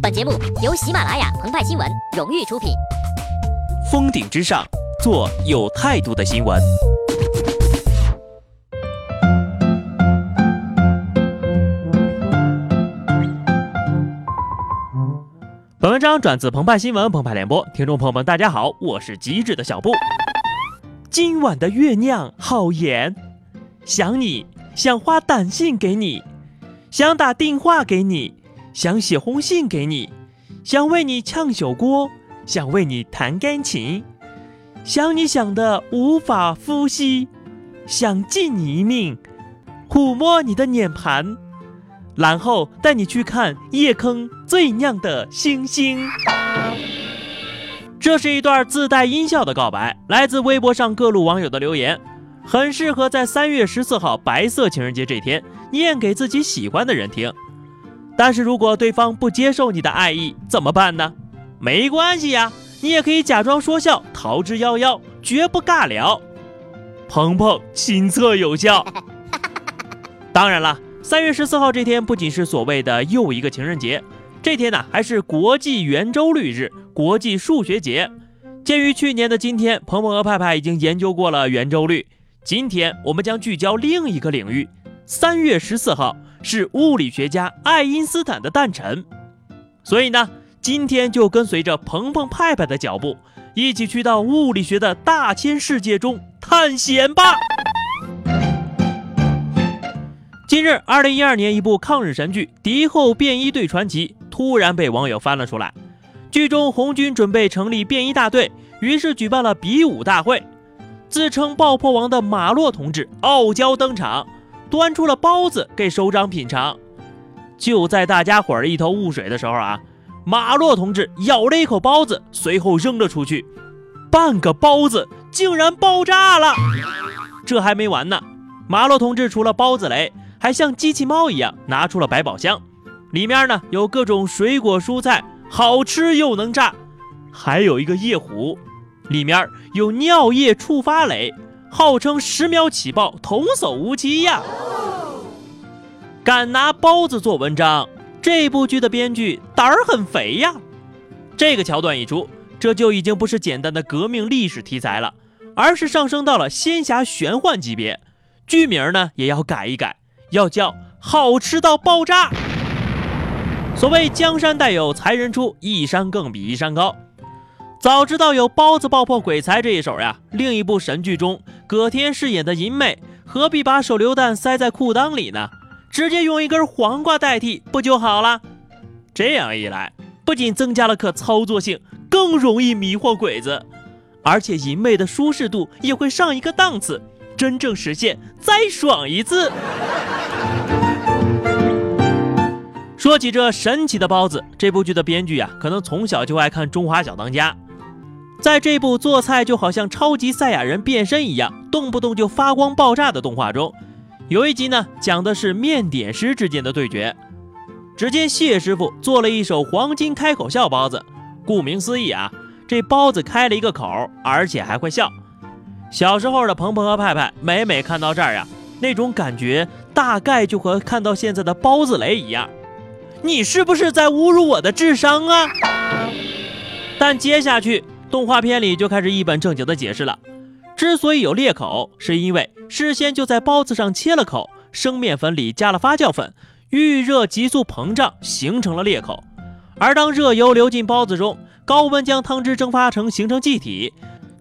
本节目由喜马拉雅澎湃新闻荣誉出品。峰顶之上，做有态度的新闻。本文章转自澎湃新闻澎湃联播，听众朋友们，大家好，我是机智的小布。今晚的月亮好圆，想你想发短信给你，想打电话给你，想写封信给你，想为你唱首歌，想为你弹钢琴，想你想的无法呼吸，想尽你一命，抚摸你的脸盘。然后带你去看夜空最亮的星星。这是一段自带音效的告白，来自微博上各路网友的留言，很适合在三月十四号白色情人节这天念给自己喜欢的人听。但是如果对方不接受你的爱意，怎么办呢？没关系呀，你也可以假装说笑，逃之夭夭，绝不尬聊。鹏鹏亲测有效。当然了。三月十四号这天不仅是所谓的又一个情人节，这天呢还是国际圆周率日、国际数学节。鉴于去年的今天，鹏鹏和派派已经研究过了圆周率，今天我们将聚焦另一个领域。三月十四号是物理学家爱因斯坦的诞辰，所以呢，今天就跟随着鹏鹏派派的脚步，一起去到物理学的大千世界中探险吧。近日，二零一二年一部抗日神剧《敌后便衣队传奇》突然被网友翻了出来。剧中红军准备成立便衣大队，于是举办了比武大会。自称爆破王的马洛同志傲娇登场，端出了包子给首长品尝。就在大家伙儿一头雾水的时候啊，马洛同志咬了一口包子，随后扔了出去，半个包子竟然爆炸了。这还没完呢，马洛同志除了包子雷。还像机器猫一样拿出了百宝箱，里面呢有各种水果蔬菜，好吃又能炸。还有一个夜壶，里面有尿液触发雷，号称十秒起爆，童叟无欺呀。敢拿包子做文章，这部剧的编剧胆儿很肥呀。这个桥段一出，这就已经不是简单的革命历史题材了，而是上升到了仙侠玄幻级别。剧名呢也要改一改。要叫好吃到爆炸！所谓江山代有才人出，一山更比一山高。早知道有包子爆破鬼才这一手呀，另一部神剧中葛天饰演的银妹何必把手榴弹塞在裤裆里呢？直接用一根黄瓜代替不就好了？这样一来，不仅增加了可操作性，更容易迷惑鬼子，而且银妹的舒适度也会上一个档次。真正实现再爽一次。说起这神奇的包子，这部剧的编剧啊，可能从小就爱看《中华小当家》。在这部做菜就好像超级赛亚人变身一样，动不动就发光爆炸的动画中，有一集呢，讲的是面点师之间的对决。只见谢师傅做了一手黄金开口笑包子，顾名思义啊，这包子开了一个口，而且还会笑。小时候的鹏鹏和派派，每每看到这儿呀，那种感觉大概就和看到现在的包子雷一样。你是不是在侮辱我的智商啊？但接下去动画片里就开始一本正经的解释了。之所以有裂口，是因为事先就在包子上切了口，生面粉里加了发酵粉，遇热急速膨胀，形成了裂口。而当热油流进包子中，高温将汤汁蒸发成形成气体。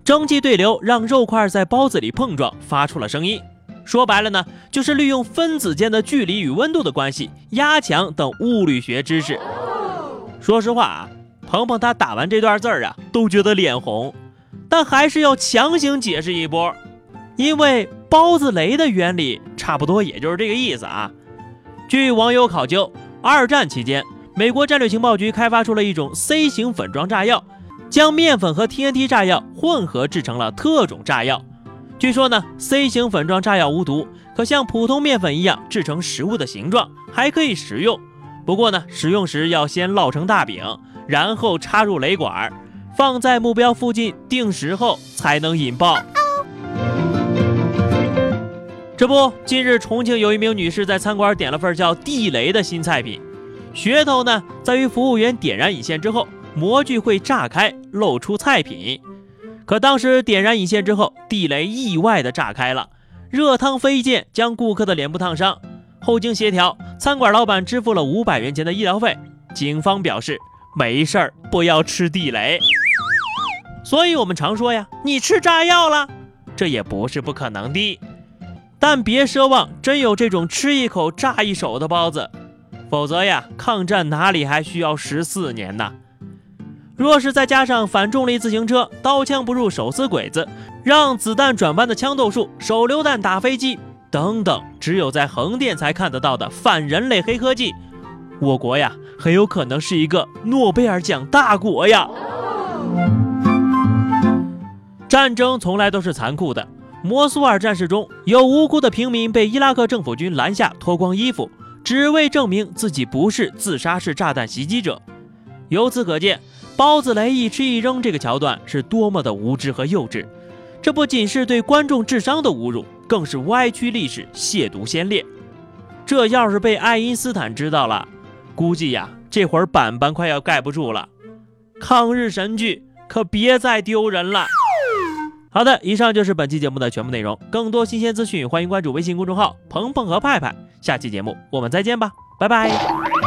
蒸汽对流让肉块在包子里碰撞，发出了声音。说白了呢，就是利用分子间的距离与温度的关系压强等物理学知识。说实话啊，鹏鹏他打完这段字儿啊，都觉得脸红，但还是要强行解释一波，因为包子雷的原理差不多也就是这个意思啊。据网友考究，二战期间，美国战略情报局开发出了一种 C 型粉状炸药。将面粉和 TNT 炸药混合制成了特种炸药。据说呢，C 型粉状炸药无毒，可像普通面粉一样制成食物的形状，还可以食用。不过呢，使用时要先烙成大饼，然后插入雷管，放在目标附近定时后才能引爆。这不，近日重庆有一名女士在餐馆点了份叫地雷的新菜品。噱头呢，在于服务员点燃引线之后，模具会炸开，露出菜品。可当时点燃引线之后，地雷意外的炸开了，热汤飞溅，将顾客的脸部烫伤。后经协调，餐馆老板支付了五百元钱的医疗费。警方表示没事儿，不要吃地雷。所以我们常说呀，你吃炸药了，这也不是不可能的。但别奢望真有这种吃一口炸一手的包子，否则呀，抗战哪里还需要十四年呢？若是再加上反重力自行车、刀枪不入手撕鬼子、让子弹转弯的枪斗术、手榴弹打飞机等等，只有在横店才看得到的反人类黑科技，我国呀，很有可能是一个诺贝尔奖大国呀！战争从来都是残酷的。摩苏尔战事中有无辜的平民被伊拉克政府军拦下，脱光衣服，只为证明自己不是自杀式炸弹袭击者。由此可见，包子雷一吃一扔这个桥段是多么的无知和幼稚。这不仅是对观众智商的侮辱，更是歪曲历史、亵渎先烈。这要是被爱因斯坦知道了，估计呀，这会儿板板快要盖不住了。抗日神剧可别再丢人了。好的，以上就是本期节目的全部内容。更多新鲜资讯，欢迎关注微信公众号“鹏鹏和派派”。下期节目我们再见吧，拜拜。